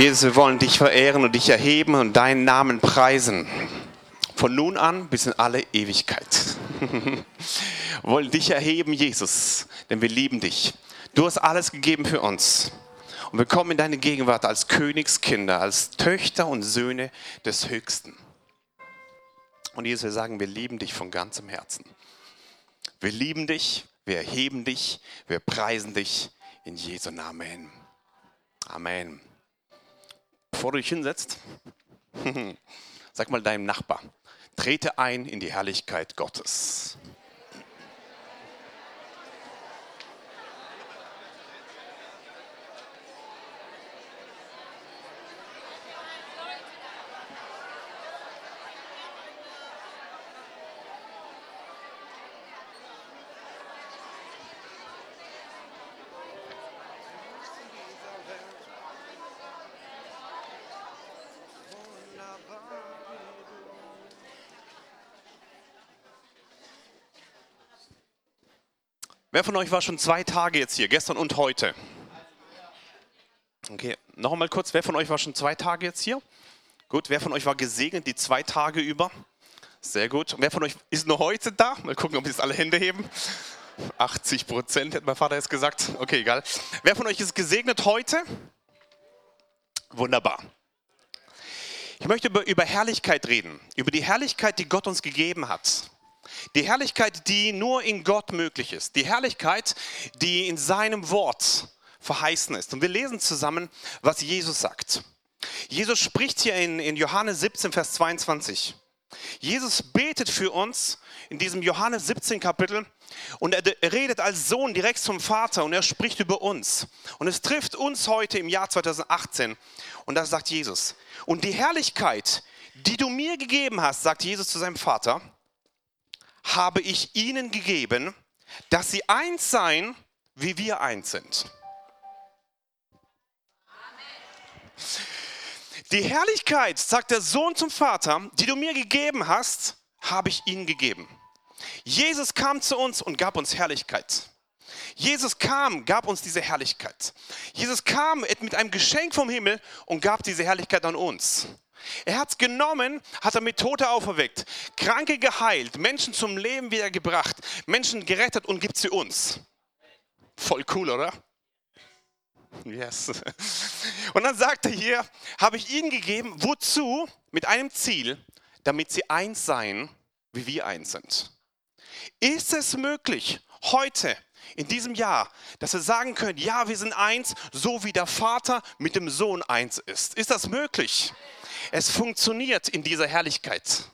Jesus, wir wollen dich verehren und dich erheben und deinen Namen preisen. Von nun an bis in alle Ewigkeit. wir wollen dich erheben, Jesus, denn wir lieben dich. Du hast alles gegeben für uns. Und wir kommen in deine Gegenwart als Königskinder, als Töchter und Söhne des Höchsten. Und Jesus, wir sagen, wir lieben dich von ganzem Herzen. Wir lieben dich, wir erheben dich, wir preisen dich in Jesu Namen. Amen. Bevor du dich hinsetzt, sag mal deinem Nachbar, trete ein in die Herrlichkeit Gottes. Wer von euch war schon zwei Tage jetzt hier, gestern und heute? Okay, noch einmal kurz, wer von euch war schon zwei Tage jetzt hier? Gut, wer von euch war gesegnet die zwei Tage über? Sehr gut. Und wer von euch ist nur heute da? Mal gucken, ob jetzt alle Hände heben. 80 Prozent, hätte mein Vater jetzt gesagt. Okay, egal. Wer von euch ist gesegnet heute? Wunderbar. Ich möchte über, über Herrlichkeit reden, über die Herrlichkeit, die Gott uns gegeben hat. Die Herrlichkeit, die nur in Gott möglich ist. Die Herrlichkeit, die in seinem Wort verheißen ist. Und wir lesen zusammen, was Jesus sagt. Jesus spricht hier in, in Johannes 17, Vers 22. Jesus betet für uns in diesem Johannes 17 Kapitel und er redet als Sohn direkt zum Vater und er spricht über uns. Und es trifft uns heute im Jahr 2018 und da sagt Jesus. Und die Herrlichkeit, die du mir gegeben hast, sagt Jesus zu seinem Vater, habe ich ihnen gegeben, dass sie eins seien, wie wir eins sind. Die Herrlichkeit, sagt der Sohn zum Vater, die du mir gegeben hast, habe ich ihnen gegeben. Jesus kam zu uns und gab uns Herrlichkeit. Jesus kam, gab uns diese Herrlichkeit. Jesus kam mit einem Geschenk vom Himmel und gab diese Herrlichkeit an uns. Er hat es genommen, hat damit Tote auferweckt, Kranke geheilt, Menschen zum Leben wiedergebracht, Menschen gerettet und gibt sie uns. Voll cool, oder? Yes. Und dann sagt er hier, habe ich ihnen gegeben, wozu? Mit einem Ziel, damit sie eins seien, wie wir eins sind. Ist es möglich, heute, in diesem Jahr, dass wir sagen können, ja, wir sind eins, so wie der Vater mit dem Sohn eins ist? Ist das möglich? Es funktioniert in dieser Herrlichkeit.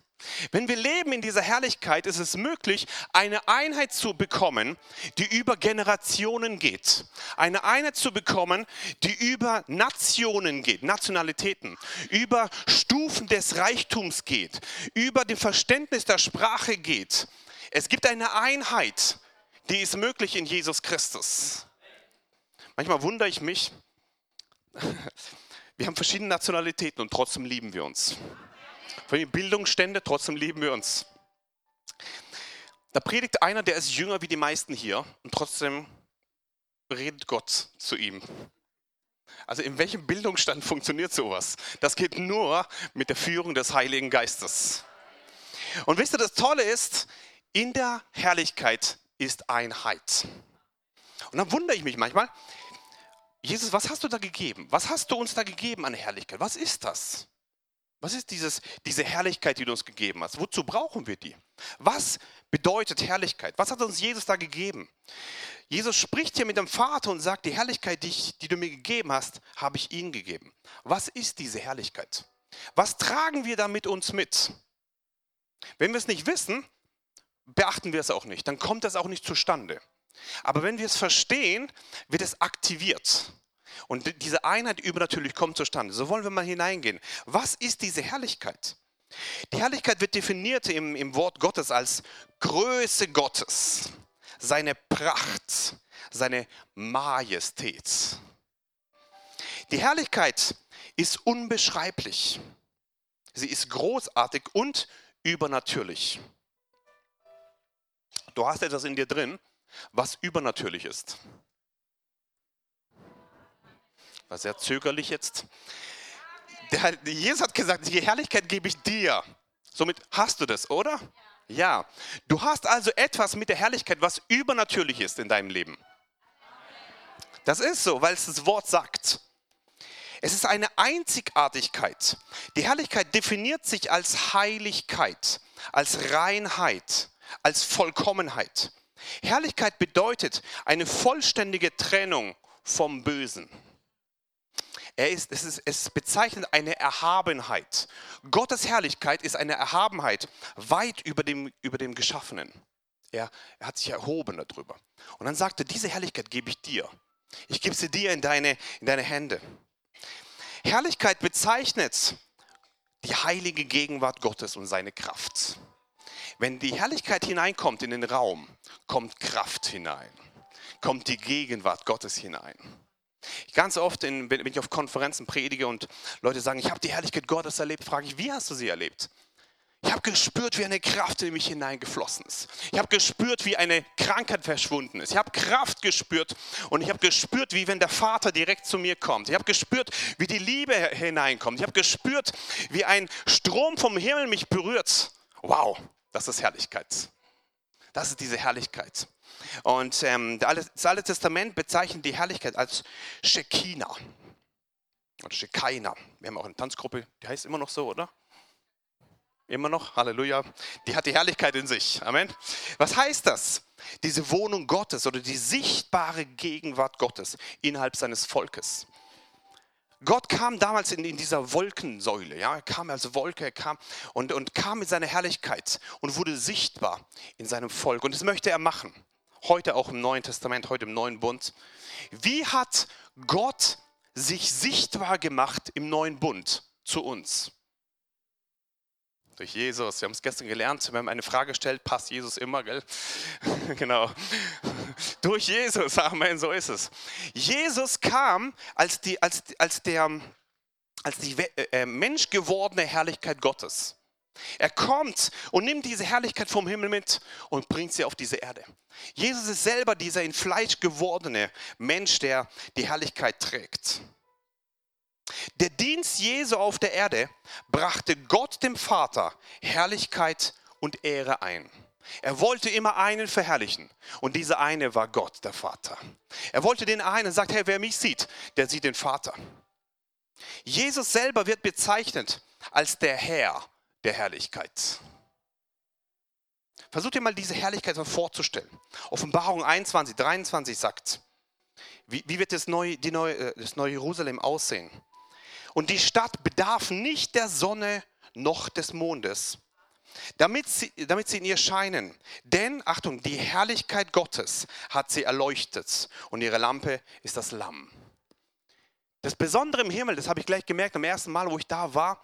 Wenn wir leben in dieser Herrlichkeit, ist es möglich, eine Einheit zu bekommen, die über Generationen geht. Eine Einheit zu bekommen, die über Nationen geht, Nationalitäten, über Stufen des Reichtums geht, über das Verständnis der Sprache geht. Es gibt eine Einheit, die ist möglich in Jesus Christus. Manchmal wundere ich mich, wir haben verschiedene Nationalitäten und trotzdem lieben wir uns. Verschiedene Bildungsstände, trotzdem lieben wir uns. Da predigt einer, der ist jünger wie die meisten hier und trotzdem redet Gott zu ihm. Also in welchem Bildungsstand funktioniert sowas? Das geht nur mit der Führung des Heiligen Geistes. Und wisst ihr, das Tolle ist, in der Herrlichkeit ist Einheit. Und dann wundere ich mich manchmal, Jesus, was hast du da gegeben? Was hast du uns da gegeben an Herrlichkeit? Was ist das? Was ist dieses, diese Herrlichkeit, die du uns gegeben hast? Wozu brauchen wir die? Was bedeutet Herrlichkeit? Was hat uns Jesus da gegeben? Jesus spricht hier mit dem Vater und sagt, die Herrlichkeit, die, ich, die du mir gegeben hast, habe ich ihnen gegeben. Was ist diese Herrlichkeit? Was tragen wir da mit uns mit? Wenn wir es nicht wissen, beachten wir es auch nicht. Dann kommt das auch nicht zustande. Aber wenn wir es verstehen, wird es aktiviert. Und diese Einheit übernatürlich kommt zustande. So wollen wir mal hineingehen. Was ist diese Herrlichkeit? Die Herrlichkeit wird definiert im, im Wort Gottes als Größe Gottes, seine Pracht, seine Majestät. Die Herrlichkeit ist unbeschreiblich. Sie ist großartig und übernatürlich. Du hast etwas in dir drin, was übernatürlich ist. War sehr zögerlich jetzt. Der, Jesus hat gesagt, die Herrlichkeit gebe ich dir. Somit hast du das, oder? Ja. Du hast also etwas mit der Herrlichkeit, was übernatürlich ist in deinem Leben. Das ist so, weil es das Wort sagt. Es ist eine Einzigartigkeit. Die Herrlichkeit definiert sich als Heiligkeit, als Reinheit, als Vollkommenheit. Herrlichkeit bedeutet eine vollständige Trennung vom Bösen. Ist, es, ist, es bezeichnet eine Erhabenheit. Gottes Herrlichkeit ist eine Erhabenheit weit über dem, über dem Geschaffenen. Er, er hat sich erhoben darüber. Und dann sagte, diese Herrlichkeit gebe ich dir. Ich gebe sie dir in deine, in deine Hände. Herrlichkeit bezeichnet die heilige Gegenwart Gottes und seine Kraft. Wenn die Herrlichkeit hineinkommt in den Raum, kommt Kraft hinein, kommt die Gegenwart Gottes hinein. Ganz oft, in, wenn ich auf Konferenzen predige und Leute sagen, ich habe die Herrlichkeit Gottes erlebt, frage ich, wie hast du sie erlebt? Ich habe gespürt, wie eine Kraft in mich hineingeflossen ist. Ich habe gespürt, wie eine Krankheit verschwunden ist. Ich habe Kraft gespürt und ich habe gespürt, wie wenn der Vater direkt zu mir kommt. Ich habe gespürt, wie die Liebe hineinkommt. Ich habe gespürt, wie ein Strom vom Himmel mich berührt. Wow, das ist Herrlichkeit. Das ist diese Herrlichkeit. Und ähm, das Alte Testament bezeichnet die Herrlichkeit als Shekinah oder Shekinah. Wir haben auch eine Tanzgruppe, die heißt immer noch so, oder? Immer noch, Halleluja. Die hat die Herrlichkeit in sich. Amen. Was heißt das? Diese Wohnung Gottes oder die sichtbare Gegenwart Gottes innerhalb seines Volkes. Gott kam damals in, in, dieser Wolkensäule, ja, er kam als Wolke, er kam und, und kam mit seiner Herrlichkeit und wurde sichtbar in seinem Volk. Und das möchte er machen. Heute auch im Neuen Testament, heute im Neuen Bund. Wie hat Gott sich sichtbar gemacht im Neuen Bund zu uns? Durch Jesus. Wir haben es gestern gelernt, wenn man eine Frage stellt, passt Jesus immer, gell? genau. Durch Jesus, Amen, so ist es. Jesus kam als die, als, als der, als die äh, äh, menschgewordene Herrlichkeit Gottes. Er kommt und nimmt diese Herrlichkeit vom Himmel mit und bringt sie auf diese Erde. Jesus ist selber dieser in Fleisch gewordene Mensch, der die Herrlichkeit trägt. Der Dienst Jesu auf der Erde brachte Gott dem Vater Herrlichkeit und Ehre ein. Er wollte immer einen verherrlichen und dieser eine war Gott, der Vater. Er wollte den einen, sagt, hey, wer mich sieht, der sieht den Vater. Jesus selber wird bezeichnet als der Herr der Herrlichkeit. Versucht ihr mal diese Herrlichkeit vorzustellen. Offenbarung 21, 23 sagt, wie, wie wird das neue, neue, äh, das neue Jerusalem aussehen? Und die Stadt bedarf nicht der Sonne noch des Mondes, damit sie, damit sie in ihr scheinen. Denn, Achtung, die Herrlichkeit Gottes hat sie erleuchtet und ihre Lampe ist das Lamm. Das Besondere im Himmel, das habe ich gleich gemerkt am ersten Mal, wo ich da war,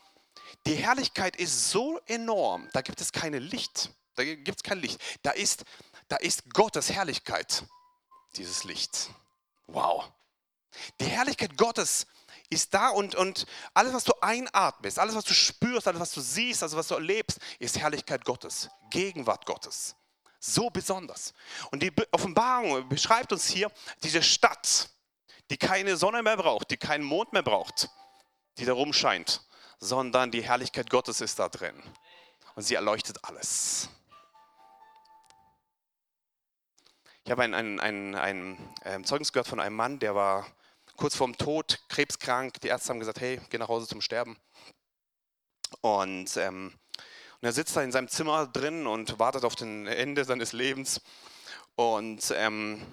die Herrlichkeit ist so enorm, da gibt es keine Licht. Da gibt es kein Licht. Da ist, da ist Gottes Herrlichkeit, dieses Licht. Wow. Die Herrlichkeit Gottes ist da und, und alles, was du einatmest, alles, was du spürst, alles, was du siehst, alles, was du erlebst, ist Herrlichkeit Gottes, Gegenwart Gottes. So besonders. Und die Offenbarung beschreibt uns hier diese Stadt, die keine Sonne mehr braucht, die keinen Mond mehr braucht, die da rumscheint, sondern die Herrlichkeit Gottes ist da drin. Und sie erleuchtet alles. Ich habe ein, ein, ein, ein, ein Zeugnis gehört von einem Mann, der war kurz vorm Tod, krebskrank. Die Ärzte haben gesagt, hey, geh nach Hause zum Sterben. Und, ähm, und er sitzt da in seinem Zimmer drin und wartet auf den Ende seines Lebens. Und ähm,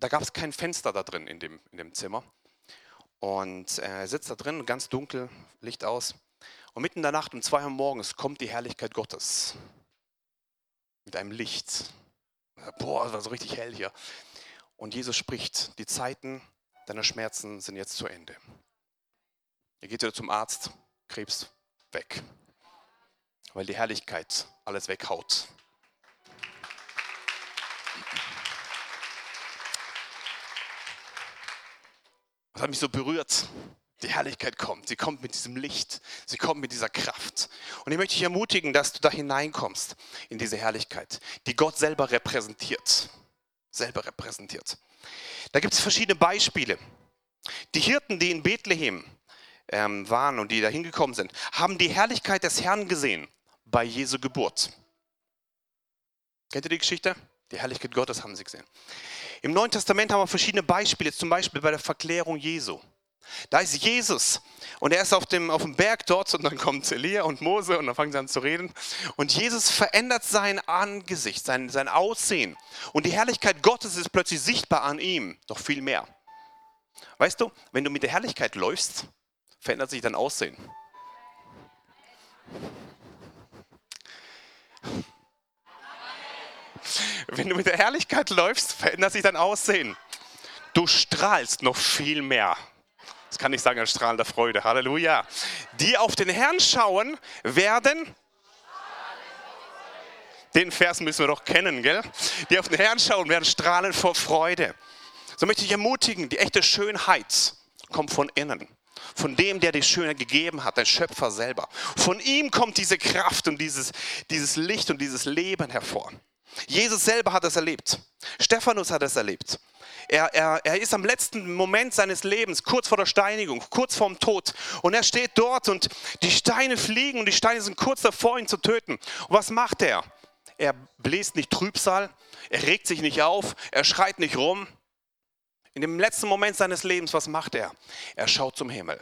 da gab es kein Fenster da drin in dem, in dem Zimmer. Und äh, er sitzt da drin, ganz dunkel, Licht aus. Und mitten in der Nacht um zwei Uhr morgens kommt die Herrlichkeit Gottes. Mit einem Licht. Boah, das war so richtig hell hier. Und Jesus spricht, die Zeiten deine Schmerzen sind jetzt zu Ende. Ihr geht wieder zum Arzt, Krebs weg, weil die Herrlichkeit alles weghaut. Das hat mich so berührt. Die Herrlichkeit kommt. Sie kommt mit diesem Licht. Sie kommt mit dieser Kraft. Und ich möchte dich ermutigen, dass du da hineinkommst in diese Herrlichkeit, die Gott selber repräsentiert. Selber repräsentiert. Da gibt es verschiedene Beispiele. Die Hirten, die in Bethlehem ähm, waren und die da hingekommen sind, haben die Herrlichkeit des Herrn gesehen bei Jesu Geburt. Kennt ihr die Geschichte? Die Herrlichkeit Gottes haben sie gesehen. Im Neuen Testament haben wir verschiedene Beispiele, zum Beispiel bei der Verklärung Jesu. Da ist Jesus und er ist auf dem, auf dem Berg dort und dann kommt Elia und Mose und dann fangen sie an zu reden. Und Jesus verändert sein Angesicht, sein, sein Aussehen. Und die Herrlichkeit Gottes ist plötzlich sichtbar an ihm, noch viel mehr. Weißt du, wenn du mit der Herrlichkeit läufst, verändert sich dein Aussehen. Wenn du mit der Herrlichkeit läufst, verändert sich dein Aussehen. Du strahlst noch viel mehr. Das kann ich sagen als strahlender Freude. Halleluja. Die auf den Herrn schauen, werden. Den Vers müssen wir doch kennen, gell? Die auf den Herrn schauen, werden strahlen vor Freude. So möchte ich ermutigen, die echte Schönheit kommt von innen. Von dem, der die Schönheit gegeben hat, der Schöpfer selber. Von ihm kommt diese Kraft und dieses, dieses Licht und dieses Leben hervor. Jesus selber hat es erlebt. Stephanus hat es erlebt. Er, er, er ist am letzten Moment seines Lebens, kurz vor der Steinigung, kurz vorm Tod. Und er steht dort und die Steine fliegen und die Steine sind kurz davor, ihn zu töten. Und was macht er? Er bläst nicht Trübsal, er regt sich nicht auf, er schreit nicht rum. In dem letzten Moment seines Lebens, was macht er? Er schaut zum Himmel.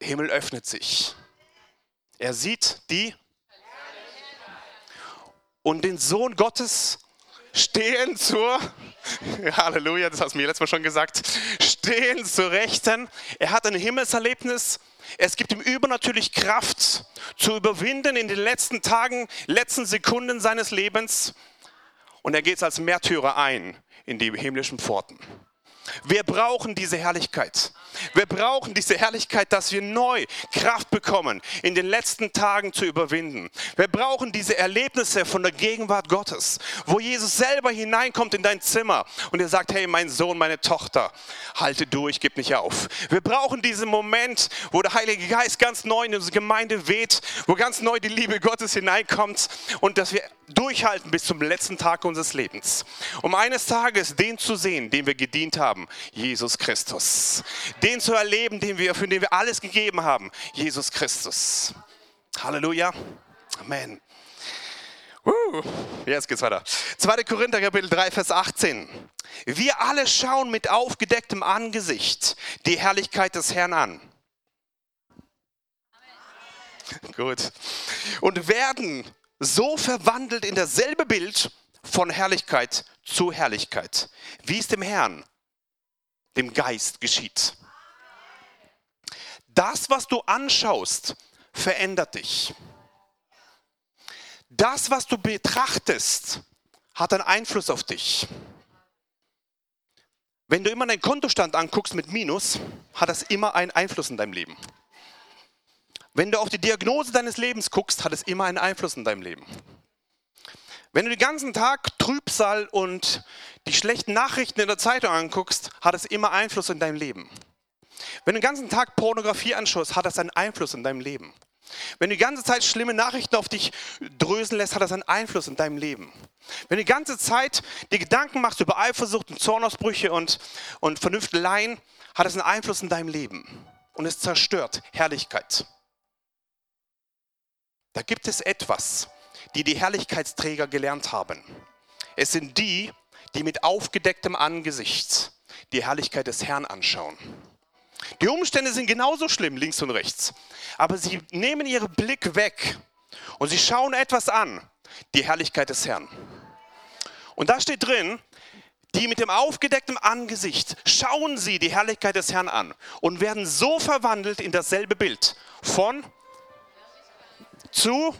Himmel öffnet sich. Er sieht die und den Sohn Gottes stehen zur, Halleluja, das hast du mir letztes Mal schon gesagt, stehen zur Rechten. Er hat ein Himmelserlebnis. Es gibt ihm übernatürlich Kraft zu überwinden in den letzten Tagen, letzten Sekunden seines Lebens. Und er geht als Märtyrer ein in die himmlischen Pforten. Wir brauchen diese Herrlichkeit. Wir brauchen diese Herrlichkeit, dass wir neu Kraft bekommen, in den letzten Tagen zu überwinden. Wir brauchen diese Erlebnisse von der Gegenwart Gottes, wo Jesus selber hineinkommt in dein Zimmer und er sagt, hey, mein Sohn, meine Tochter, halte durch, gib nicht auf. Wir brauchen diesen Moment, wo der Heilige Geist ganz neu in unsere Gemeinde weht, wo ganz neu die Liebe Gottes hineinkommt und dass wir durchhalten bis zum letzten Tag unseres Lebens. Um eines Tages den zu sehen, dem wir gedient haben, Jesus Christus. Den zu erleben, den wir, für den wir alles gegeben haben, Jesus Christus. Halleluja. Amen. Uh, jetzt geht's weiter. 2. Korinther Kapitel 3, Vers 18. Wir alle schauen mit aufgedecktem Angesicht die Herrlichkeit des Herrn an. Gut. Und werden so verwandelt in dasselbe Bild von Herrlichkeit zu Herrlichkeit, wie es dem Herrn, dem Geist geschieht. Das, was du anschaust, verändert dich. Das, was du betrachtest, hat einen Einfluss auf dich. Wenn du immer deinen Kontostand anguckst mit Minus, hat das immer einen Einfluss in deinem Leben. Wenn du auf die Diagnose deines Lebens guckst, hat es immer einen Einfluss in deinem Leben. Wenn du den ganzen Tag Trübsal und die schlechten Nachrichten in der Zeitung anguckst, hat es immer Einfluss in deinem Leben. Wenn du den ganzen Tag Pornografie anschaust, hat das einen Einfluss in deinem Leben. Wenn du die ganze Zeit schlimme Nachrichten auf dich drösen lässt, hat das einen Einfluss in deinem Leben. Wenn du die ganze Zeit dir Gedanken machst über Eifersucht und Zornausbrüche und, und Vernünfteleien, hat das einen Einfluss in deinem Leben. Und es zerstört Herrlichkeit. Da gibt es etwas, die die Herrlichkeitsträger gelernt haben. Es sind die, die mit aufgedecktem Angesicht die Herrlichkeit des Herrn anschauen. Die Umstände sind genauso schlimm, links und rechts. Aber sie nehmen ihren Blick weg und sie schauen etwas an, die Herrlichkeit des Herrn. Und da steht drin, die mit dem aufgedeckten Angesicht schauen sie die Herrlichkeit des Herrn an und werden so verwandelt in dasselbe Bild von zu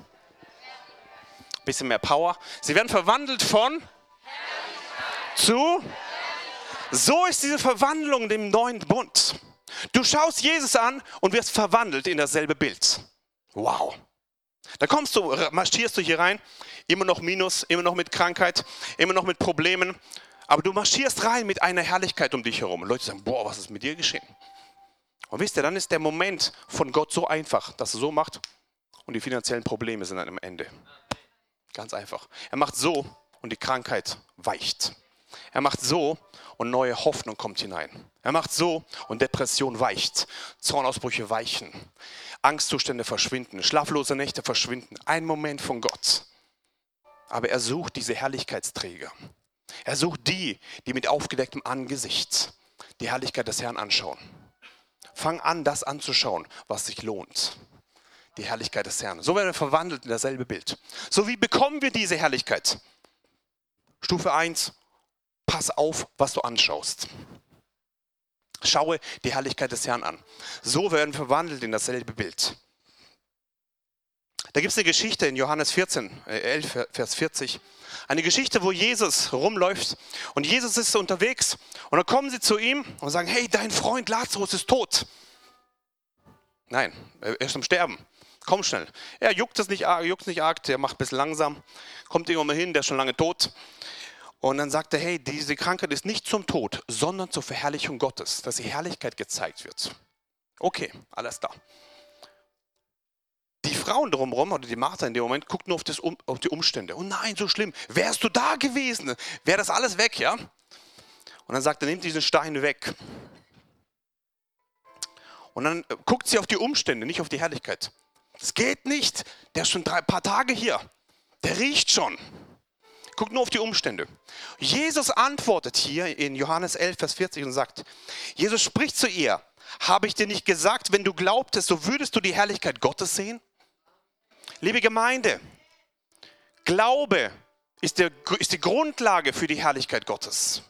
bisschen mehr Power. Sie werden verwandelt von zu. So ist diese Verwandlung dem neuen Bund. Du schaust Jesus an und wirst verwandelt in dasselbe Bild. Wow. Da kommst du, marschierst du hier rein, immer noch Minus, immer noch mit Krankheit, immer noch mit Problemen. Aber du marschierst rein mit einer Herrlichkeit um dich herum. Und Leute sagen, boah, was ist mit dir geschehen? Und wisst ihr, dann ist der Moment von Gott so einfach, dass er so macht und die finanziellen Probleme sind dann am Ende. Ganz einfach. Er macht so und die Krankheit weicht. Er macht so und neue Hoffnung kommt hinein. Er macht so und Depression weicht. Zornausbrüche weichen. Angstzustände verschwinden. Schlaflose Nächte verschwinden. Ein Moment von Gott. Aber er sucht diese Herrlichkeitsträger. Er sucht die, die mit aufgedecktem Angesicht die Herrlichkeit des Herrn anschauen. Fang an, das anzuschauen, was sich lohnt. Die Herrlichkeit des Herrn. So werden wir verwandelt in dasselbe Bild. So wie bekommen wir diese Herrlichkeit? Stufe 1, pass auf, was du anschaust. Schaue die Herrlichkeit des Herrn an. So werden wir verwandelt in dasselbe Bild. Da gibt es eine Geschichte in Johannes 14, 11, äh, Vers 40. Eine Geschichte, wo Jesus rumläuft und Jesus ist unterwegs und dann kommen sie zu ihm und sagen, hey, dein Freund Lazarus ist tot. Nein, er ist am Sterben. Komm schnell. Er juckt es nicht, juckt nicht arg, der macht ein bisschen langsam, kommt irgendwann mal hin, der ist schon lange tot. Und dann sagt er, hey, diese Krankheit ist nicht zum Tod, sondern zur Verherrlichung Gottes, dass die Herrlichkeit gezeigt wird. Okay, alles da. Die Frauen drumherum, oder die Martha in dem Moment, guckt nur auf, das, auf die Umstände. Oh nein, so schlimm. Wärst du da gewesen, wäre das alles weg, ja? Und dann sagt er, nimmt diesen Stein weg. Und dann äh, guckt sie auf die Umstände, nicht auf die Herrlichkeit. Es geht nicht, der ist schon ein paar Tage hier. Der riecht schon. Guckt nur auf die Umstände. Jesus antwortet hier in Johannes 11, Vers 40 und sagt, Jesus spricht zu ihr, habe ich dir nicht gesagt, wenn du glaubtest, so würdest du die Herrlichkeit Gottes sehen? Liebe Gemeinde, Glaube ist, der, ist die Grundlage für die Herrlichkeit Gottes.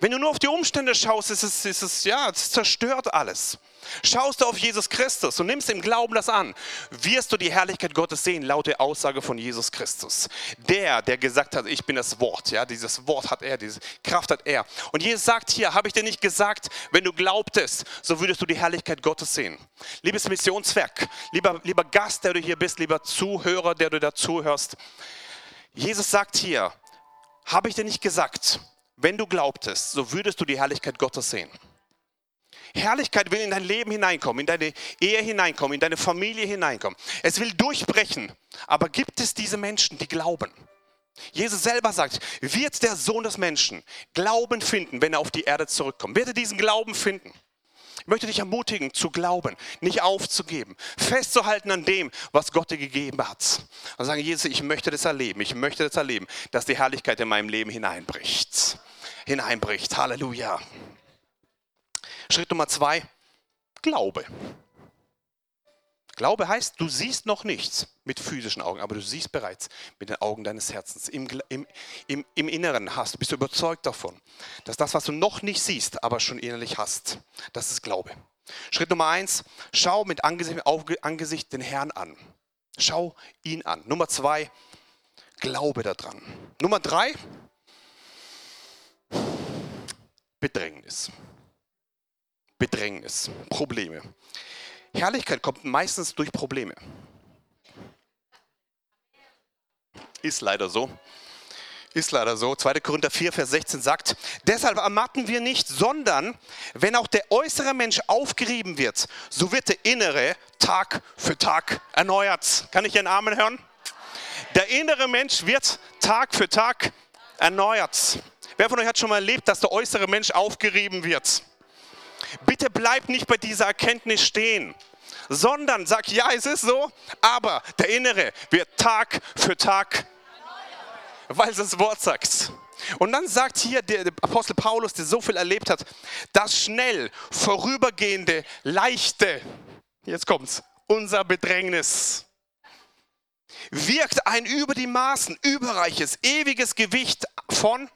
Wenn du nur auf die Umstände schaust, ist es, ist es, ja, es zerstört alles. Schaust du auf Jesus Christus und nimmst im Glauben das an, wirst du die Herrlichkeit Gottes sehen, laut der Aussage von Jesus Christus. Der, der gesagt hat, ich bin das Wort, ja, dieses Wort hat er, diese Kraft hat er. Und Jesus sagt hier, habe ich dir nicht gesagt, wenn du glaubtest, so würdest du die Herrlichkeit Gottes sehen. Liebes Missionswerk, lieber, lieber Gast, der du hier bist, lieber Zuhörer, der du dazuhörst. Jesus sagt hier, habe ich dir nicht gesagt, wenn du glaubtest, so würdest du die Herrlichkeit Gottes sehen. Herrlichkeit will in dein Leben hineinkommen, in deine Ehe hineinkommen, in deine Familie hineinkommen. Es will durchbrechen. Aber gibt es diese Menschen, die glauben? Jesus selber sagt, wird der Sohn des Menschen Glauben finden, wenn er auf die Erde zurückkommt? Wird er diesen Glauben finden? Ich möchte dich ermutigen, zu glauben, nicht aufzugeben, festzuhalten an dem, was Gott dir gegeben hat. Und sagen, Jesus, ich möchte das erleben, ich möchte das erleben, dass die Herrlichkeit in meinem Leben hineinbricht. Hineinbricht. Halleluja. Schritt Nummer zwei, Glaube. Glaube heißt, du siehst noch nichts mit physischen Augen, aber du siehst bereits mit den Augen deines Herzens. Im, im, im, Inneren hast, bist du überzeugt davon, dass das, was du noch nicht siehst, aber schon innerlich hast, das ist Glaube. Schritt Nummer eins, schau mit Angesicht, Angesicht den Herrn an. Schau ihn an. Nummer zwei, glaube daran. Nummer drei, Bedrängnis. Bedrängnis, Probleme. Herrlichkeit kommt meistens durch Probleme. Ist leider so. Ist leider so. 2. Korinther 4, Vers 16 sagt, deshalb ermatten wir nicht, sondern wenn auch der äußere Mensch aufgerieben wird, so wird der innere Tag für Tag erneuert. Kann ich einen Amen hören? Der innere Mensch wird Tag für Tag erneuert. Wer von euch hat schon mal erlebt, dass der äußere Mensch aufgerieben wird? Bitte bleib nicht bei dieser Erkenntnis stehen, sondern sag, ja, es ist so, aber der Innere wird Tag für Tag, weil es das Wort sagt. Und dann sagt hier der Apostel Paulus, der so viel erlebt hat, das schnell vorübergehende, leichte, jetzt kommt's, unser Bedrängnis wirkt ein über die Maßen überreiches, ewiges Gewicht von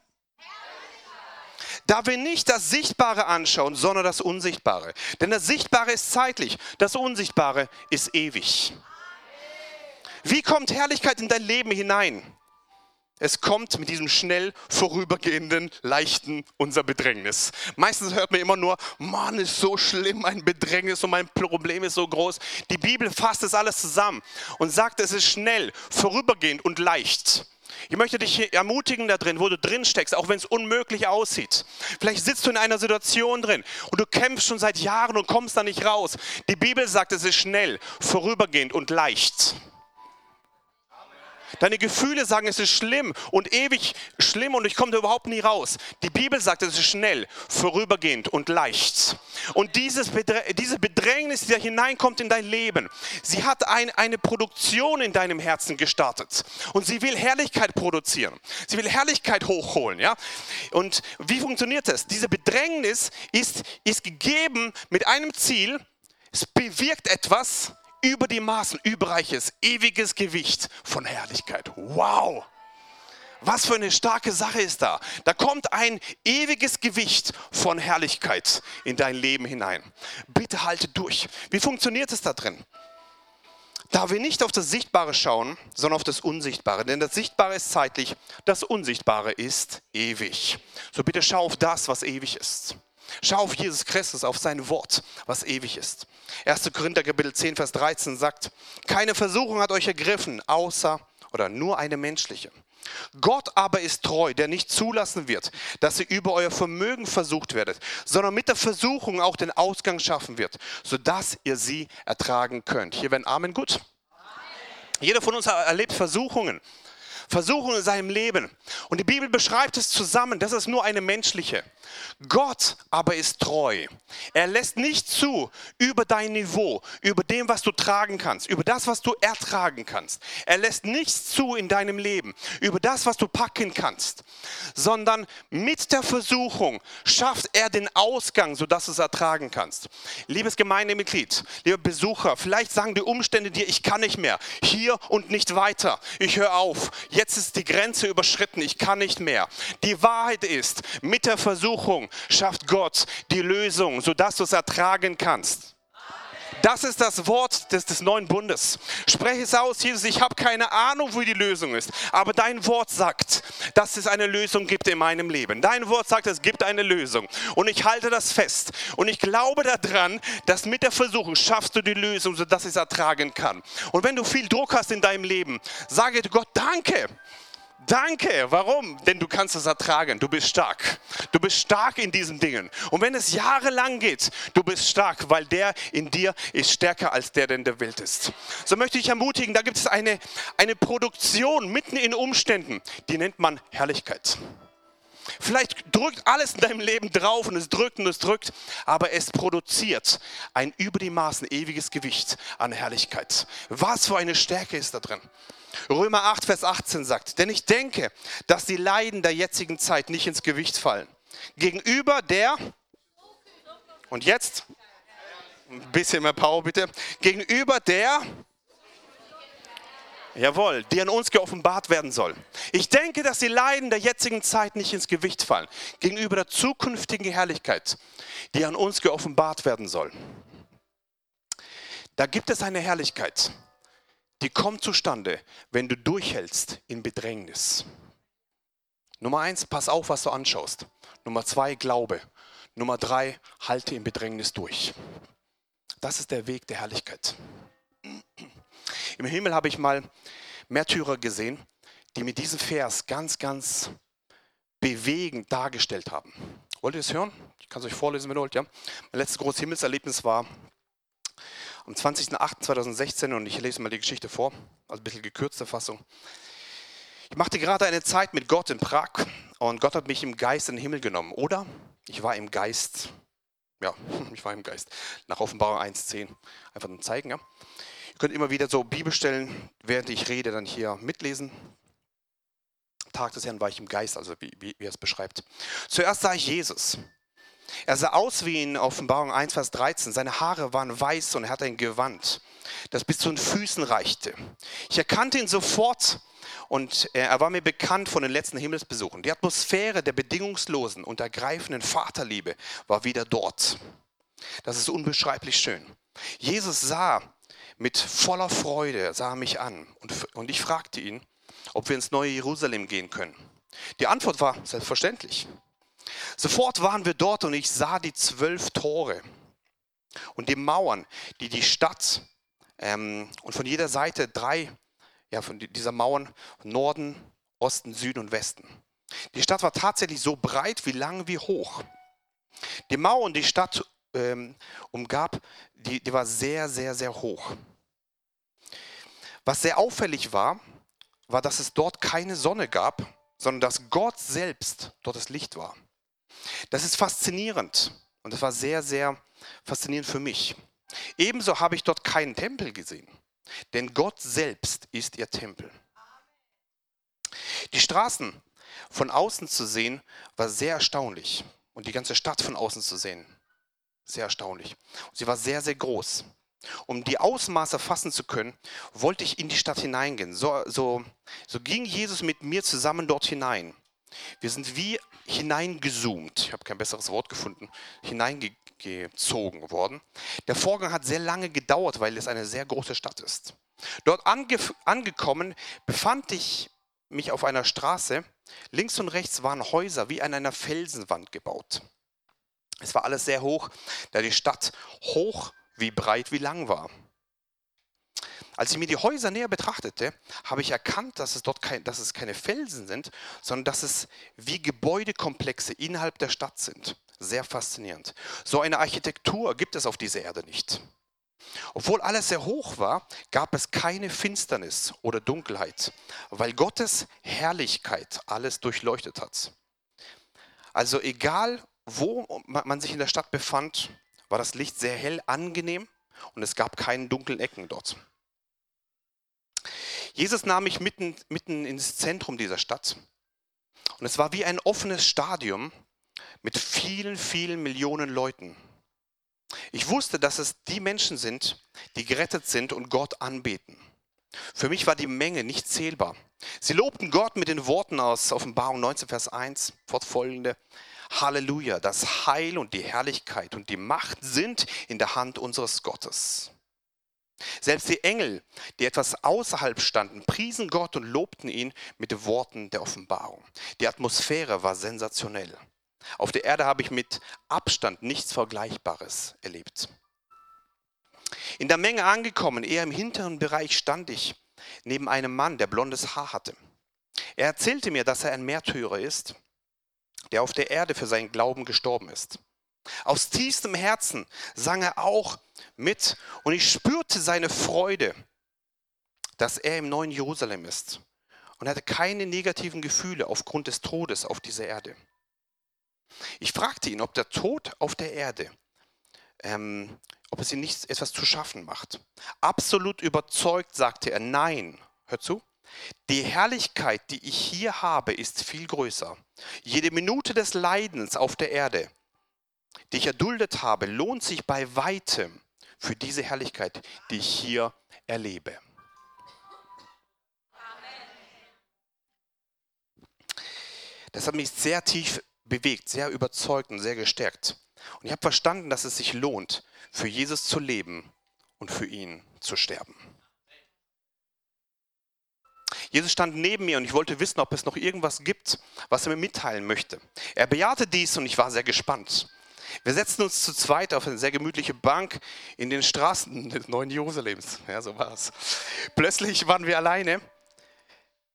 da wir nicht das Sichtbare anschauen, sondern das Unsichtbare. Denn das Sichtbare ist zeitlich, das Unsichtbare ist ewig. Wie kommt Herrlichkeit in dein Leben hinein? Es kommt mit diesem schnell vorübergehenden, leichten unser Bedrängnis. Meistens hört man immer nur, Mann, ist so schlimm, mein Bedrängnis und mein Problem ist so groß. Die Bibel fasst es alles zusammen und sagt, es ist schnell, vorübergehend und leicht. Ich möchte dich ermutigen da drin, wo du drin steckst, auch wenn es unmöglich aussieht. Vielleicht sitzt du in einer Situation drin und du kämpfst schon seit Jahren und kommst da nicht raus. Die Bibel sagt, es ist schnell, vorübergehend und leicht. Deine Gefühle sagen, es ist schlimm und ewig schlimm und ich komme da überhaupt nie raus. Die Bibel sagt, es ist schnell, vorübergehend und leicht. Und dieses Bedr diese Bedrängnis, die da hineinkommt in dein Leben, sie hat ein, eine Produktion in deinem Herzen gestartet. Und sie will Herrlichkeit produzieren. Sie will Herrlichkeit hochholen. Ja? Und wie funktioniert das? Diese Bedrängnis ist, ist gegeben mit einem Ziel, es bewirkt etwas, über die Maßen überreiches, ewiges Gewicht von Herrlichkeit. Wow! Was für eine starke Sache ist da. Da kommt ein ewiges Gewicht von Herrlichkeit in dein Leben hinein. Bitte halte durch. Wie funktioniert es da drin? Da wir nicht auf das Sichtbare schauen, sondern auf das Unsichtbare. Denn das Sichtbare ist zeitlich, das Unsichtbare ist ewig. So bitte schau auf das, was ewig ist. Schau auf Jesus Christus, auf sein Wort, was ewig ist. 1. Korinther Kapitel 10, Vers 13 sagt, keine Versuchung hat euch ergriffen, außer oder nur eine menschliche. Gott aber ist treu, der nicht zulassen wird, dass ihr über euer Vermögen versucht werdet, sondern mit der Versuchung auch den Ausgang schaffen wird, sodass ihr sie ertragen könnt. Hier werden Amen gut. Jeder von uns erlebt Versuchungen. Versuchungen in seinem Leben. Und die Bibel beschreibt es zusammen, das ist nur eine menschliche. Gott aber ist treu. Er lässt nicht zu über dein Niveau, über dem, was du tragen kannst, über das, was du ertragen kannst. Er lässt nichts zu in deinem Leben, über das, was du packen kannst, sondern mit der Versuchung schafft er den Ausgang, sodass du es ertragen kannst. Liebes Gemeindemitglied, lieber Besucher, vielleicht sagen die Umstände dir, ich kann nicht mehr, hier und nicht weiter. Ich höre auf. Jetzt ist die Grenze überschritten, ich kann nicht mehr. Die Wahrheit ist, mit der Versuchung schafft Gott die Lösung, sodass du es ertragen kannst. Das ist das Wort des, des neuen Bundes. Spreche es aus, Jesus, ich habe keine Ahnung, wo die Lösung ist. Aber dein Wort sagt, dass es eine Lösung gibt in meinem Leben. Dein Wort sagt, es gibt eine Lösung. Und ich halte das fest. Und ich glaube daran, dass mit der Versuchung schaffst du die Lösung, sodass ich es ertragen kann. Und wenn du viel Druck hast in deinem Leben, sage Gott, danke. Danke. Warum? Denn du kannst es ertragen. Du bist stark. Du bist stark in diesen Dingen. Und wenn es jahrelang geht, du bist stark, weil der in dir ist stärker als der, der in der Welt ist. So möchte ich ermutigen, da gibt es eine, eine Produktion mitten in Umständen, die nennt man Herrlichkeit. Vielleicht drückt alles in deinem Leben drauf und es drückt und es drückt, aber es produziert ein über die Maßen ewiges Gewicht an Herrlichkeit. Was für eine Stärke ist da drin? Römer 8, Vers 18 sagt, denn ich denke, dass die Leiden der jetzigen Zeit nicht ins Gewicht fallen. Gegenüber der, und jetzt, ein bisschen mehr Power bitte, gegenüber der, Jawohl, die an uns geoffenbart werden soll. Ich denke, dass die Leiden der jetzigen Zeit nicht ins Gewicht fallen, gegenüber der zukünftigen Herrlichkeit, die an uns geoffenbart werden soll. Da gibt es eine Herrlichkeit die kommt zustande, wenn du durchhältst in Bedrängnis. Nummer eins, pass auf, was du anschaust. Nummer zwei, Glaube. Nummer drei, halte in Bedrängnis durch. Das ist der Weg der Herrlichkeit. Im Himmel habe ich mal Märtyrer gesehen, die mit diesem Vers ganz, ganz bewegend dargestellt haben. Wollt ihr es hören? Ich kann es euch vorlesen, wenn ihr wollt. Ja? Mein letztes großes Himmelserlebnis war am 20.08.2016 und ich lese mal die Geschichte vor, also ein bisschen gekürzte Fassung. Ich machte gerade eine Zeit mit Gott in Prag und Gott hat mich im Geist in den Himmel genommen, oder? Ich war im Geist. Ja, ich war im Geist. Nach Offenbarung 1,10. Einfach nur zeigen, ja. Ihr könnt immer wieder so Bibelstellen, während ich rede, dann hier mitlesen. Tag des Herrn war ich im Geist, also wie, wie, wie er es beschreibt. Zuerst sah ich Jesus. Er sah aus wie in Offenbarung 1, Vers 13. Seine Haare waren weiß und er hatte ein Gewand, das bis zu den Füßen reichte. Ich erkannte ihn sofort und er war mir bekannt von den letzten Himmelsbesuchen. Die Atmosphäre der bedingungslosen und ergreifenden Vaterliebe war wieder dort. Das ist unbeschreiblich schön. Jesus sah mit voller Freude, sah mich an und, und ich fragte ihn, ob wir ins neue Jerusalem gehen können. Die Antwort war selbstverständlich. Sofort waren wir dort und ich sah die zwölf Tore und die Mauern, die die Stadt ähm, und von jeder Seite drei, ja, von dieser Mauern, Norden, Osten, Süden und Westen. Die Stadt war tatsächlich so breit wie lang wie hoch. Die Mauer und die Stadt ähm, umgab, die, die war sehr, sehr, sehr hoch. Was sehr auffällig war, war, dass es dort keine Sonne gab, sondern dass Gott selbst dort das Licht war. Das ist faszinierend und das war sehr, sehr faszinierend für mich. Ebenso habe ich dort keinen Tempel gesehen, denn Gott selbst ist ihr Tempel. Die Straßen von außen zu sehen war sehr erstaunlich und die ganze Stadt von außen zu sehen, sehr erstaunlich. sie war sehr, sehr groß. Um die Ausmaße fassen zu können, wollte ich in die Stadt hineingehen. So, so, so ging Jesus mit mir zusammen dort hinein. Wir sind wie hineingezoomt, ich habe kein besseres Wort gefunden, hineingezogen worden. Der Vorgang hat sehr lange gedauert, weil es eine sehr große Stadt ist. Dort ange angekommen befand ich mich auf einer Straße. Links und rechts waren Häuser wie an einer Felsenwand gebaut. Es war alles sehr hoch, da die Stadt hoch wie breit wie lang war. Als ich mir die Häuser näher betrachtete, habe ich erkannt, dass es dort kein, dass es keine Felsen sind, sondern dass es wie Gebäudekomplexe innerhalb der Stadt sind. Sehr faszinierend. So eine Architektur gibt es auf dieser Erde nicht. Obwohl alles sehr hoch war, gab es keine Finsternis oder Dunkelheit, weil Gottes Herrlichkeit alles durchleuchtet hat. Also egal, wo man sich in der Stadt befand, war das Licht sehr hell, angenehm und es gab keine dunklen Ecken dort. Jesus nahm mich mitten, mitten ins Zentrum dieser Stadt und es war wie ein offenes Stadion mit vielen, vielen Millionen Leuten. Ich wusste, dass es die Menschen sind, die gerettet sind und Gott anbeten. Für mich war die Menge nicht zählbar. Sie lobten Gott mit den Worten aus Offenbarung 19, Vers 1, fortfolgende. Halleluja, das Heil und die Herrlichkeit und die Macht sind in der Hand unseres Gottes. Selbst die Engel, die etwas außerhalb standen, priesen Gott und lobten ihn mit Worten der Offenbarung. Die Atmosphäre war sensationell. Auf der Erde habe ich mit Abstand nichts Vergleichbares erlebt. In der Menge angekommen, eher im hinteren Bereich stand ich neben einem Mann, der blondes Haar hatte. Er erzählte mir, dass er ein Märtyrer ist der auf der Erde für seinen Glauben gestorben ist. Aus tiefstem Herzen sang er auch mit und ich spürte seine Freude, dass er im neuen Jerusalem ist und hatte keine negativen Gefühle aufgrund des Todes auf dieser Erde. Ich fragte ihn, ob der Tod auf der Erde, ähm, ob es ihm nicht etwas zu schaffen macht. Absolut überzeugt sagte er, nein, hör zu, die Herrlichkeit, die ich hier habe, ist viel größer. Jede Minute des Leidens auf der Erde, die ich erduldet habe, lohnt sich bei weitem für diese Herrlichkeit, die ich hier erlebe. Das hat mich sehr tief bewegt, sehr überzeugt und sehr gestärkt. Und ich habe verstanden, dass es sich lohnt, für Jesus zu leben und für ihn zu sterben. Jesus stand neben mir und ich wollte wissen, ob es noch irgendwas gibt, was er mir mitteilen möchte. Er bejahte dies und ich war sehr gespannt. Wir setzten uns zu zweit auf eine sehr gemütliche Bank in den Straßen des neuen Jerusalems. Ja, so war es. Plötzlich waren wir alleine.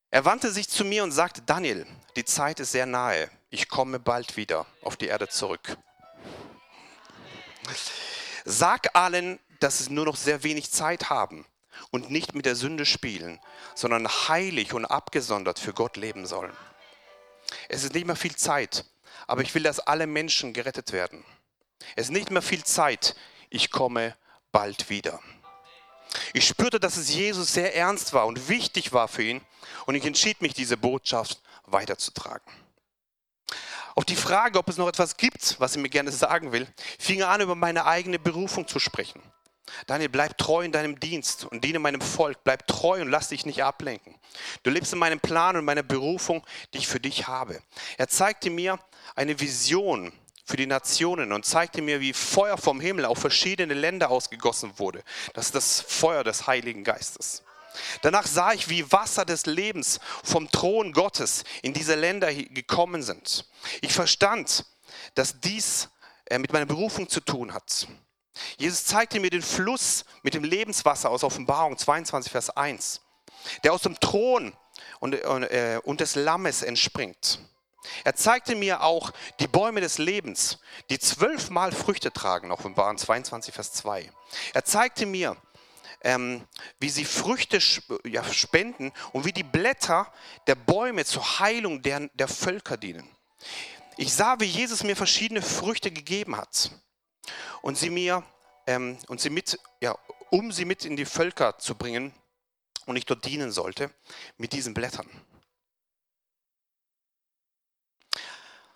Er wandte sich zu mir und sagte, Daniel, die Zeit ist sehr nahe. Ich komme bald wieder auf die Erde zurück. Sag allen, dass sie nur noch sehr wenig Zeit haben und nicht mit der Sünde spielen, sondern heilig und abgesondert für Gott leben sollen. Es ist nicht mehr viel Zeit, aber ich will, dass alle Menschen gerettet werden. Es ist nicht mehr viel Zeit, ich komme bald wieder. Ich spürte, dass es Jesus sehr ernst war und wichtig war für ihn und ich entschied mich, diese Botschaft weiterzutragen. Auf die Frage, ob es noch etwas gibt, was er mir gerne sagen will, fing er an, über meine eigene Berufung zu sprechen. Daniel, bleib treu in deinem Dienst und diene meinem Volk. Bleib treu und lass dich nicht ablenken. Du lebst in meinem Plan und meiner Berufung, die ich für dich habe. Er zeigte mir eine Vision für die Nationen und zeigte mir, wie Feuer vom Himmel auf verschiedene Länder ausgegossen wurde. Das ist das Feuer des Heiligen Geistes. Danach sah ich, wie Wasser des Lebens vom Thron Gottes in diese Länder gekommen sind. Ich verstand, dass dies äh, mit meiner Berufung zu tun hat. Jesus zeigte mir den Fluss mit dem Lebenswasser aus Offenbarung 22, Vers 1, der aus dem Thron und, äh, und des Lammes entspringt. Er zeigte mir auch die Bäume des Lebens, die zwölfmal Früchte tragen, Offenbarung 22, Vers 2. Er zeigte mir ähm, wie sie Früchte ja, spenden und wie die Blätter der Bäume zur Heilung der, der Völker dienen. Ich sah, wie Jesus mir verschiedene Früchte gegeben hat und sie mir ähm, und sie mit, ja, um sie mit in die Völker zu bringen und ich dort dienen sollte mit diesen Blättern.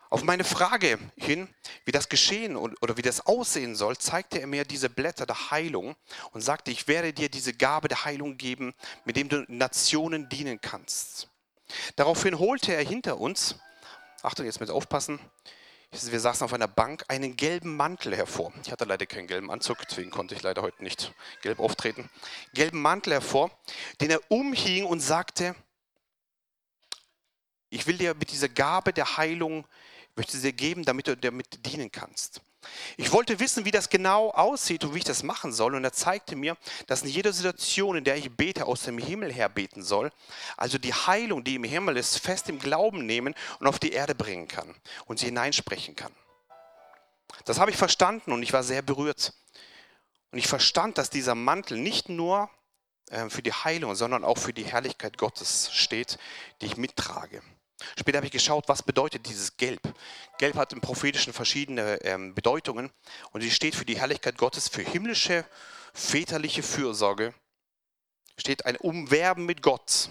Auf meine Frage hin, wie das geschehen oder wie das aussehen soll, zeigte er mir diese Blätter der Heilung und sagte, ich werde dir diese Gabe der Heilung geben, mit dem du Nationen dienen kannst. Daraufhin holte er hinter uns, Achtung, jetzt mit aufpassen, wir saßen auf einer Bank, einen gelben Mantel hervor. Ich hatte leider keinen gelben Anzug, deswegen konnte ich leider heute nicht gelb auftreten. Gelben Mantel hervor, den er umhing und sagte, ich will dir mit dieser Gabe der Heilung möchte sie dir geben, damit du damit dienen kannst. Ich wollte wissen, wie das genau aussieht und wie ich das machen soll. Und er zeigte mir, dass in jeder Situation, in der ich bete, aus dem Himmel her beten soll, also die Heilung, die im Himmel ist, fest im Glauben nehmen und auf die Erde bringen kann und sie hineinsprechen kann. Das habe ich verstanden und ich war sehr berührt. Und ich verstand, dass dieser Mantel nicht nur äh, für die Heilung, sondern auch für die Herrlichkeit Gottes steht, die ich mittrage. Später habe ich geschaut, was bedeutet dieses Gelb. Gelb hat im Prophetischen verschiedene ähm, Bedeutungen und sie steht für die Herrlichkeit Gottes, für himmlische, väterliche Fürsorge, steht ein Umwerben mit Gott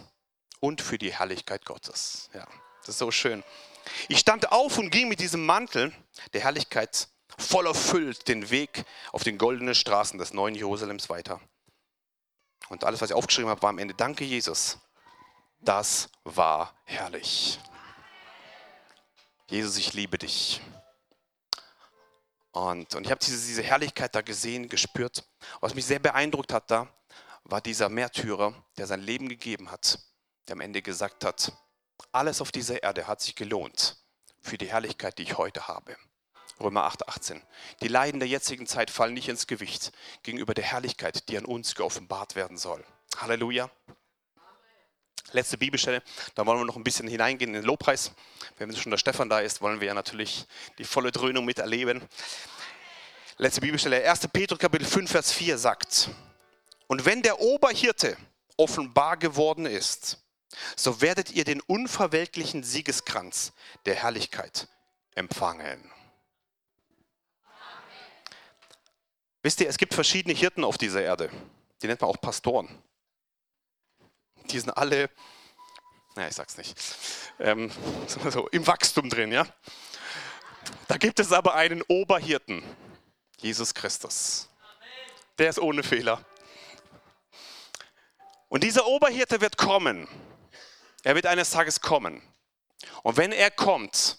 und für die Herrlichkeit Gottes. Ja, das ist so schön. Ich stand auf und ging mit diesem Mantel der Herrlichkeit voll erfüllt den Weg auf den goldenen Straßen des neuen Jerusalems weiter. Und alles, was ich aufgeschrieben habe, war am Ende Danke, Jesus das war herrlich. Jesus, ich liebe dich. Und, und ich habe diese, diese Herrlichkeit da gesehen, gespürt. Was mich sehr beeindruckt hat da, war dieser Märtyrer, der sein Leben gegeben hat, der am Ende gesagt hat, alles auf dieser Erde hat sich gelohnt für die Herrlichkeit, die ich heute habe. Römer 8, 18. Die Leiden der jetzigen Zeit fallen nicht ins Gewicht gegenüber der Herrlichkeit, die an uns geoffenbart werden soll. Halleluja letzte Bibelstelle. Da wollen wir noch ein bisschen hineingehen in den Lobpreis. Wenn schon der Stefan da ist, wollen wir ja natürlich die volle Dröhnung miterleben. Letzte Bibelstelle, 1. Petrus Kapitel 5, Vers 4 sagt, und wenn der Oberhirte offenbar geworden ist, so werdet ihr den unverwelklichen Siegeskranz der Herrlichkeit empfangen. Wisst ihr, es gibt verschiedene Hirten auf dieser Erde. Die nennt man auch Pastoren die sind alle, naja, ich sag's nicht, ähm, so im Wachstum drin, ja. Da gibt es aber einen Oberhirten, Jesus Christus. Der ist ohne Fehler. Und dieser Oberhirte wird kommen. Er wird eines Tages kommen. Und wenn er kommt,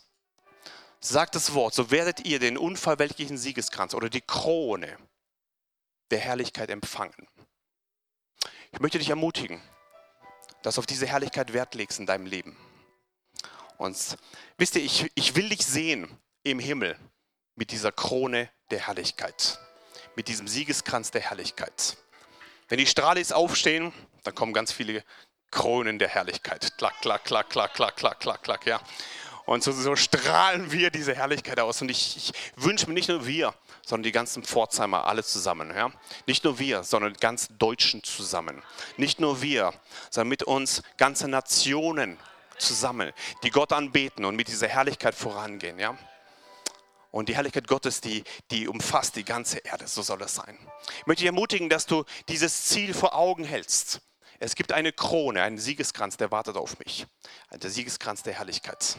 sagt das Wort, so werdet ihr den unverweltlichen Siegeskranz oder die Krone der Herrlichkeit empfangen. Ich möchte dich ermutigen, dass du auf diese Herrlichkeit Wert legst in deinem Leben. Und wisst ihr, ich, ich will dich sehen im Himmel mit dieser Krone der Herrlichkeit, mit diesem Siegeskranz der Herrlichkeit. Wenn die Strahlis aufstehen, dann kommen ganz viele Kronen der Herrlichkeit. Klack, klack, klack, klack, klack, klack, klack, klack, ja. Und so, so strahlen wir diese Herrlichkeit aus. Und ich, ich wünsche mir nicht nur wir, sondern die ganzen Pforzheimer alle zusammen. Ja? Nicht nur wir, sondern ganzen Deutschen zusammen. Nicht nur wir, sondern mit uns ganze Nationen zusammen, die Gott anbeten und mit dieser Herrlichkeit vorangehen. Ja? Und die Herrlichkeit Gottes, die, die umfasst die ganze Erde. So soll es sein. Ich möchte dich ermutigen, dass du dieses Ziel vor Augen hältst. Es gibt eine Krone, einen Siegeskranz, der wartet auf mich. Der Siegeskranz der Herrlichkeit.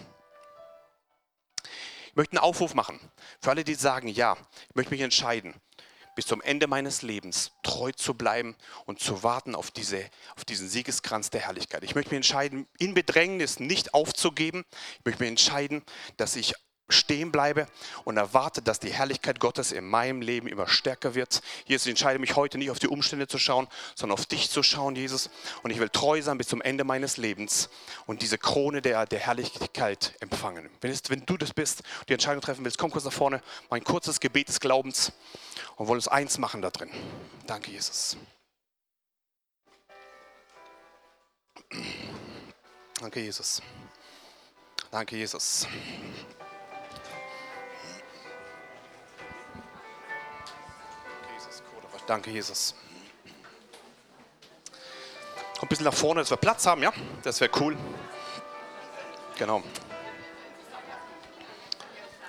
Ich möchte einen Aufruf machen für alle, die sagen, ja, ich möchte mich entscheiden, bis zum Ende meines Lebens treu zu bleiben und zu warten auf, diese, auf diesen Siegeskranz der Herrlichkeit. Ich möchte mich entscheiden, in Bedrängnis nicht aufzugeben. Ich möchte mich entscheiden, dass ich stehen bleibe und erwarte, dass die Herrlichkeit Gottes in meinem Leben immer stärker wird. Jesus, ich entscheide mich heute nicht auf die Umstände zu schauen, sondern auf dich zu schauen, Jesus. Und ich will treu sein bis zum Ende meines Lebens und diese Krone der, der Herrlichkeit empfangen. Wenn, es, wenn du das bist, die Entscheidung treffen willst, komm kurz nach vorne, mein kurzes Gebet des Glaubens und wollen uns eins machen da drin. Danke, Jesus. Danke, Jesus. Danke, Jesus. Danke, Jesus. ein bisschen nach vorne, dass wir Platz haben, ja? Das wäre cool. Genau.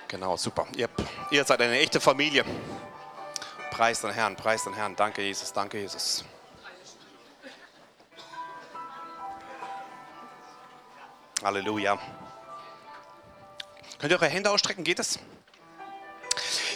Genau, super. Ihr, ihr seid eine echte Familie. Preis den Herrn, preis den Herrn. Danke, Jesus, danke, Jesus. Halleluja. Könnt ihr eure Hände ausstrecken? Geht es?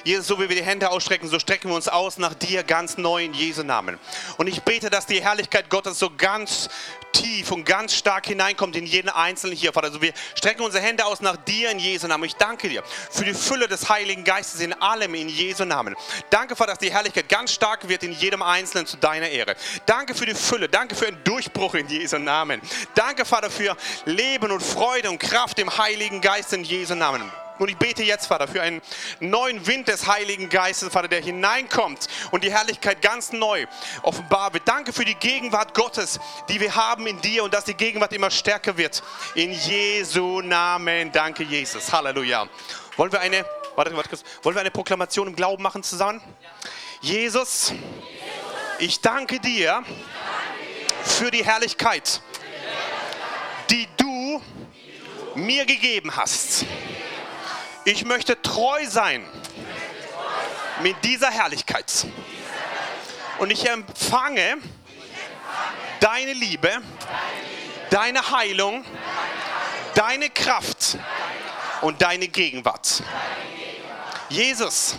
Jesus, so wie wir die Hände ausstrecken, so strecken wir uns aus nach dir ganz neu in Jesu Namen. Und ich bete, dass die Herrlichkeit Gottes so ganz tief und ganz stark hineinkommt in jeden Einzelnen hier, Vater. Also wir strecken unsere Hände aus nach dir in Jesu Namen. Ich danke dir für die Fülle des Heiligen Geistes in allem in Jesu Namen. Danke, Vater, dass die Herrlichkeit ganz stark wird in jedem Einzelnen zu deiner Ehre. Danke für die Fülle. Danke für einen Durchbruch in Jesu Namen. Danke, Vater, für Leben und Freude und Kraft im Heiligen Geist in Jesu Namen. Und ich bete jetzt, Vater, für einen neuen Wind des Heiligen Geistes, Vater, der hineinkommt und die Herrlichkeit ganz neu offenbar wird. Danke für die Gegenwart Gottes, die wir haben in dir und dass die Gegenwart immer stärker wird. In Jesu Namen. Danke, Jesus. Halleluja. Wollen wir eine, warte, warte, wollen wir eine Proklamation im Glauben machen zusammen? Jesus, ich danke dir für die Herrlichkeit, die du mir gegeben hast. Ich möchte treu sein mit dieser Herrlichkeit. Und ich empfange deine Liebe, deine Heilung, deine Kraft und deine Gegenwart. Jesus,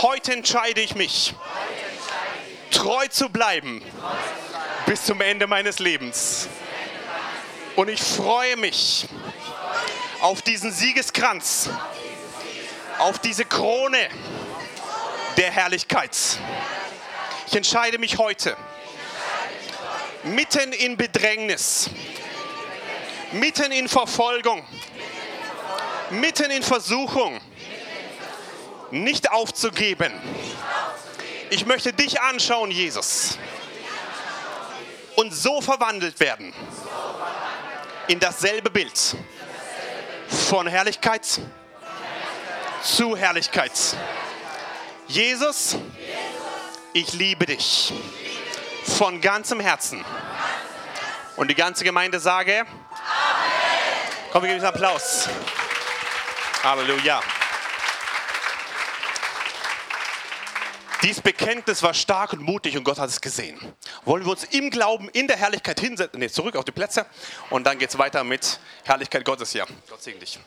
heute entscheide ich mich, treu zu bleiben bis zum Ende meines Lebens. Und ich freue mich auf diesen Siegeskranz, auf diese Krone der Herrlichkeit. Ich entscheide mich heute, mitten in Bedrängnis, mitten in Verfolgung, mitten in Versuchung, nicht aufzugeben. Ich möchte dich anschauen, Jesus, und so verwandelt werden in dasselbe Bild von Herrlichkeit zu Herrlichkeit. Jesus, ich liebe dich von ganzem Herzen. Und die ganze Gemeinde sage, Amen. Komm, wir geben einen Applaus. Halleluja. Dieses Bekenntnis war stark und mutig und Gott hat es gesehen. Wollen wir uns im Glauben, in der Herrlichkeit hinsetzen, nee, zurück auf die Plätze und dann geht es weiter mit Herrlichkeit Gottes hier. Gott segne dich.